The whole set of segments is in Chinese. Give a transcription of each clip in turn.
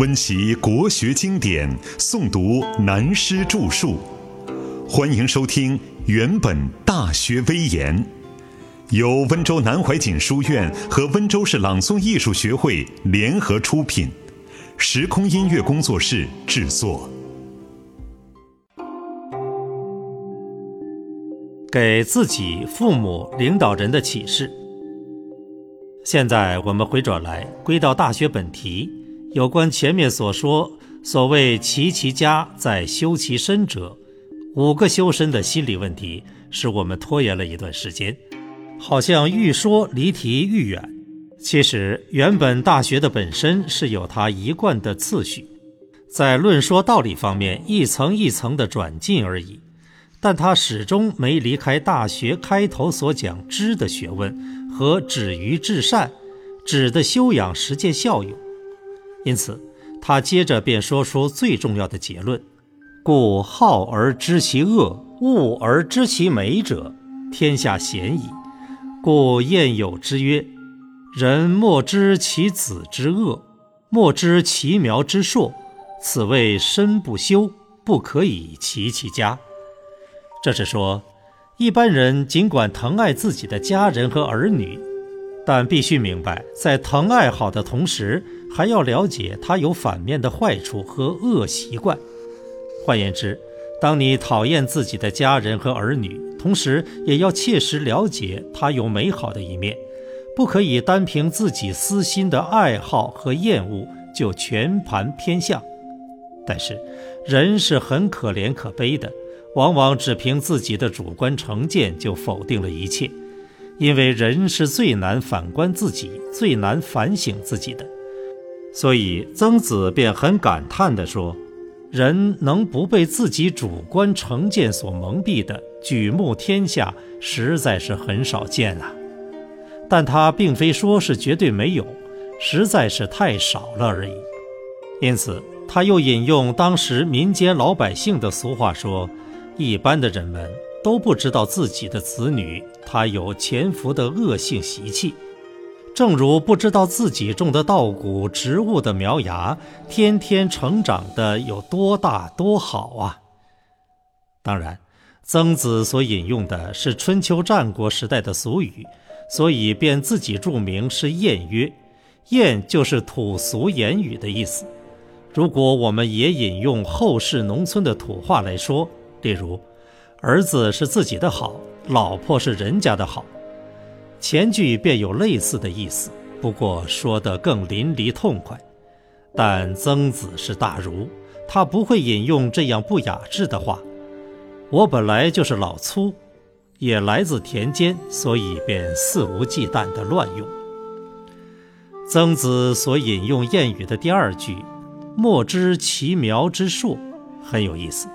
温习国学经典，诵读南师著述。欢迎收听《原本大学威严》，由温州南怀瑾书院和温州市朗诵艺术学会联合出品，时空音乐工作室制作。给自己、父母、领导人的启示。现在我们回转来，归到大学本题。有关前面所说，所谓“齐其家，在修其身”者，五个修身的心理问题，使我们拖延了一段时间，好像愈说离题愈远。其实，原本大学的本身是有它一贯的次序，在论说道理方面一层一层的转进而已，但它始终没离开大学开头所讲知的学问和止于至善，止的修养实践效用。因此，他接着便说出最重要的结论：故好而知其恶，恶而知其美者，天下鲜矣。故谚有之曰：“人莫知其子之恶，莫知其苗之硕。此谓身不修，不可以齐其家。”这是说，一般人尽管疼爱自己的家人和儿女。但必须明白，在疼爱好的同时，还要了解它有反面的坏处和恶习惯。换言之，当你讨厌自己的家人和儿女，同时也要切实了解它有美好的一面，不可以单凭自己私心的爱好和厌恶就全盘偏向。但是，人是很可怜可悲的，往往只凭自己的主观成见就否定了一切。因为人是最难反观自己、最难反省自己的，所以曾子便很感叹地说：“人能不被自己主观成见所蒙蔽的，举目天下实在是很少见啊。”但他并非说是绝对没有，实在是太少了而已。因此，他又引用当时民间老百姓的俗话说：“一般的人们。”都不知道自己的子女他有潜伏的恶性习气，正如不知道自己种的稻谷植物的苗芽天天成长的有多大多好啊！当然，曾子所引用的是春秋战国时代的俗语，所以便自己注明是谚曰：“谚就是土俗言语的意思。”如果我们也引用后世农村的土话来说，例如。儿子是自己的好，老婆是人家的好，前句便有类似的意思，不过说得更淋漓痛快。但曾子是大儒，他不会引用这样不雅致的话。我本来就是老粗，也来自田间，所以便肆无忌惮地乱用。曾子所引用谚语的第二句“莫知其苗之硕”很有意思。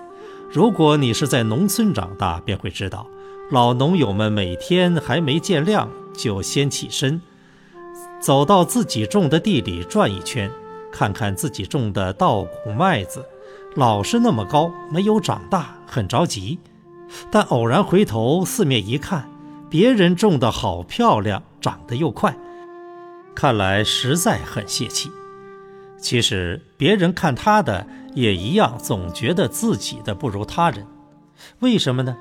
如果你是在农村长大，便会知道，老农友们每天还没见亮就先起身，走到自己种的地里转一圈，看看自己种的稻谷麦子，老是那么高，没有长大，很着急。但偶然回头四面一看，别人种的好漂亮，长得又快，看来实在很泄气。其实别人看他的也一样，总觉得自己的不如他人。为什么呢？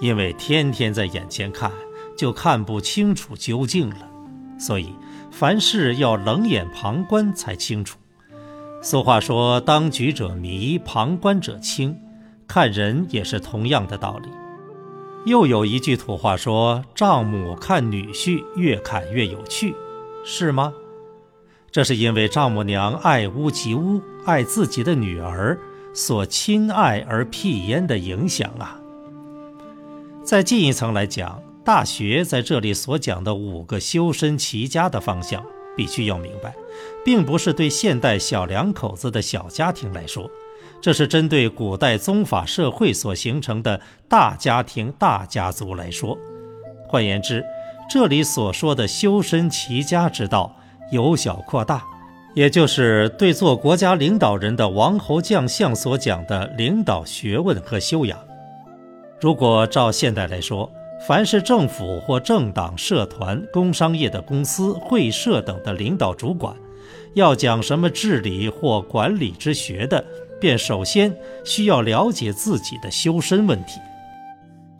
因为天天在眼前看，就看不清楚究竟了。所以凡事要冷眼旁观才清楚。俗话说：“当局者迷，旁观者清。”看人也是同样的道理。又有一句土话说：“丈母看女婿，越看越有趣。”是吗？这是因为丈母娘爱屋及乌，爱自己的女儿，所亲爱而辟焉的影响啊。再进一层来讲，大学在这里所讲的五个修身齐家的方向，必须要明白，并不是对现代小两口子的小家庭来说，这是针对古代宗法社会所形成的大家庭、大家族来说。换言之，这里所说的修身齐家之道。由小扩大，也就是对做国家领导人的王侯将相所讲的领导学问和修养。如果照现代来说，凡是政府或政党、社团、工商业的公司、会社等的领导主管，要讲什么治理或管理之学的，便首先需要了解自己的修身问题。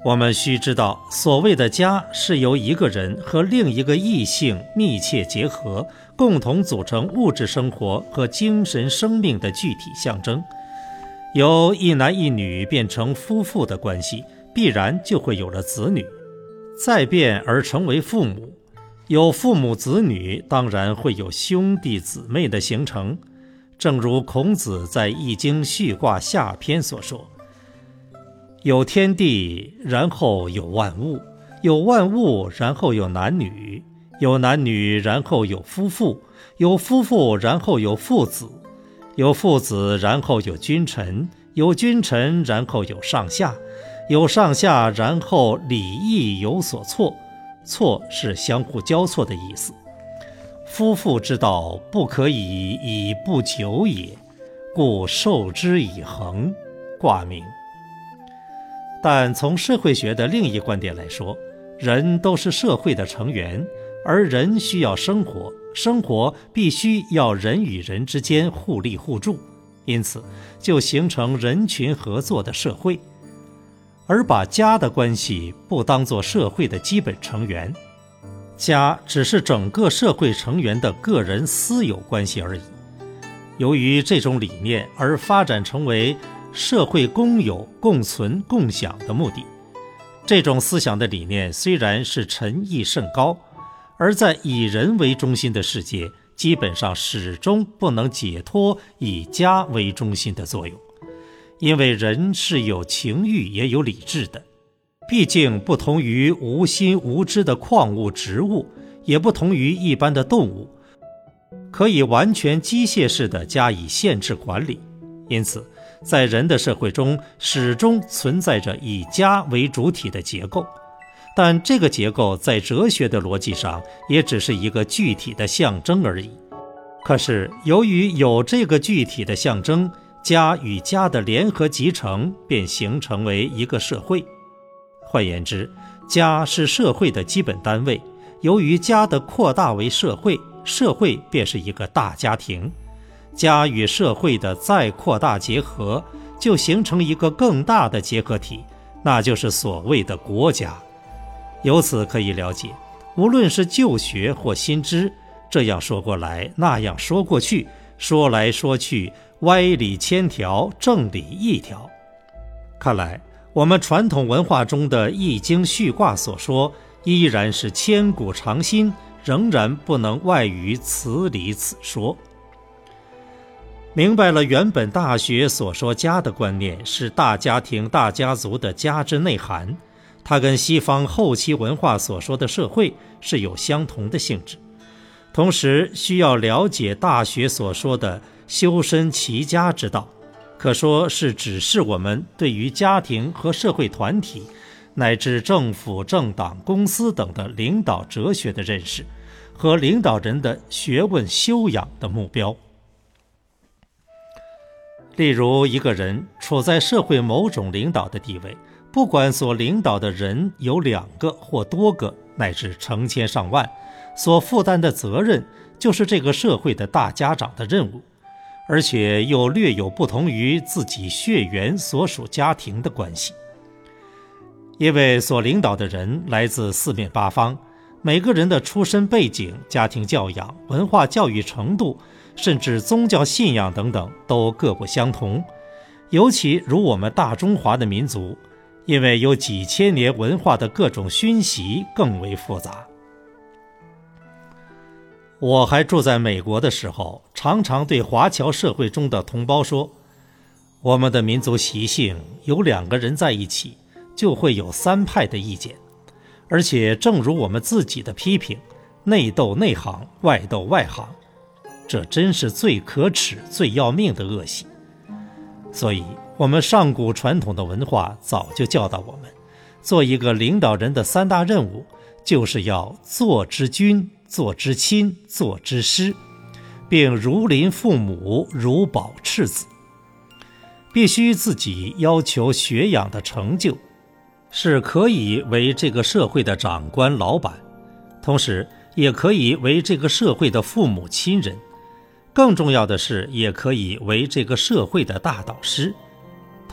我们需知道，所谓的家是由一个人和另一个异性密切结合，共同组成物质生活和精神生命的具体象征。由一男一女变成夫妇的关系，必然就会有了子女，再变而成为父母。有父母子女，当然会有兄弟姊妹的形成。正如孔子在《易经·序卦下篇》所说。有天地，然后有万物；有万物，然后有男女；有男女，然后有夫妇；有夫妇，然后有父子；有父子，然后有君臣；有君臣，然后有上下；有上下，然后礼义有所错。错是相互交错的意思。夫妇之道，不可以以不久也，故受之以恒。挂名。但从社会学的另一观点来说，人都是社会的成员，而人需要生活，生活必须要人与人之间互利互助，因此就形成人群合作的社会。而把家的关系不当作社会的基本成员，家只是整个社会成员的个人私有关系而已。由于这种理念而发展成为。社会公有、共存、共享的目的，这种思想的理念虽然是诚意甚高，而在以人为中心的世界，基本上始终不能解脱以家为中心的作用，因为人是有情欲也有理智的，毕竟不同于无心无知的矿物植物，也不同于一般的动物，可以完全机械式的加以限制管理，因此。在人的社会中，始终存在着以家为主体的结构，但这个结构在哲学的逻辑上也只是一个具体的象征而已。可是，由于有这个具体的象征，家与家的联合集成便形成为一个社会。换言之，家是社会的基本单位。由于家的扩大为社会，社会便是一个大家庭。家与社会的再扩大结合，就形成一个更大的结合体，那就是所谓的国家。由此可以了解，无论是旧学或新知，这样说过来，那样说过去，说来说去，歪理千条，正理一条。看来，我们传统文化中的《易经》序卦所说，依然是千古长新，仍然不能外于此理此说。明白了，原本大学所说家的观念是大家庭、大家族的家之内涵，它跟西方后期文化所说的社会是有相同的性质。同时，需要了解大学所说的修身齐家之道，可说是指示我们对于家庭和社会团体，乃至政府、政党、公司等的领导哲学的认识，和领导人的学问修养的目标。例如，一个人处在社会某种领导的地位，不管所领导的人有两个或多个，乃至成千上万，所负担的责任就是这个社会的大家长的任务，而且又略有不同于自己血缘所属家庭的关系，因为所领导的人来自四面八方，每个人的出身背景、家庭教养、文化教育程度。甚至宗教信仰等等都各不相同，尤其如我们大中华的民族，因为有几千年文化的各种熏习，更为复杂。我还住在美国的时候，常常对华侨社会中的同胞说：“我们的民族习性，有两个人在一起，就会有三派的意见，而且正如我们自己的批评，内斗内行，外斗外行。”这真是最可耻、最要命的恶习。所以，我们上古传统的文化早就教导我们，做一个领导人的三大任务，就是要做之君、做之亲、做之师，并如临父母、如保赤子。必须自己要求学养的成就，是可以为这个社会的长官、老板，同时也可以为这个社会的父母亲人。更重要的是，也可以为这个社会的大导师。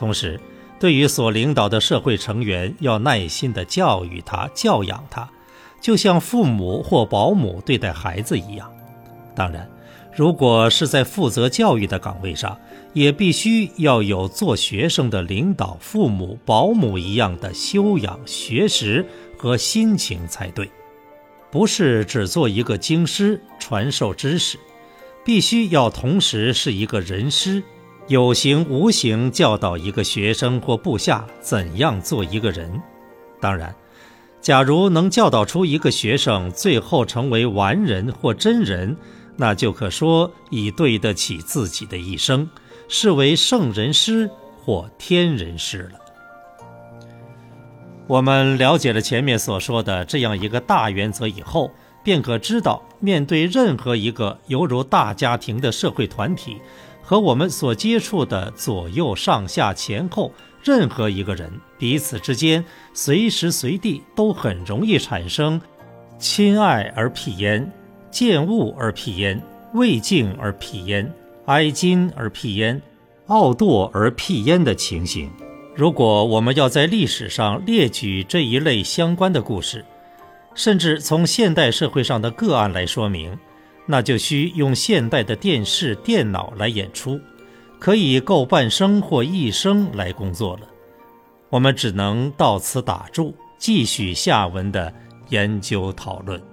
同时，对于所领导的社会成员，要耐心地教育他、教养他，就像父母或保姆对待孩子一样。当然，如果是在负责教育的岗位上，也必须要有做学生的领导父母、保姆一样的修养、学识和心情才对。不是只做一个经师，传授知识。必须要同时是一个人师，有形无形教导一个学生或部下怎样做一个人。当然，假如能教导出一个学生最后成为完人或真人，那就可说已对得起自己的一生，是为圣人师或天人师了。我们了解了前面所说的这样一个大原则以后。便可知道，面对任何一个犹如大家庭的社会团体，和我们所接触的左右上下前后任何一个人，彼此之间随时随地都很容易产生亲爱而辟焉、见恶而辟焉、畏敬而辟焉、哀矜而辟焉、傲惰而辟焉的情形。如果我们要在历史上列举这一类相关的故事，甚至从现代社会上的个案来说明，那就需用现代的电视、电脑来演出，可以够半生或一生来工作了。我们只能到此打住，继续下文的研究讨论。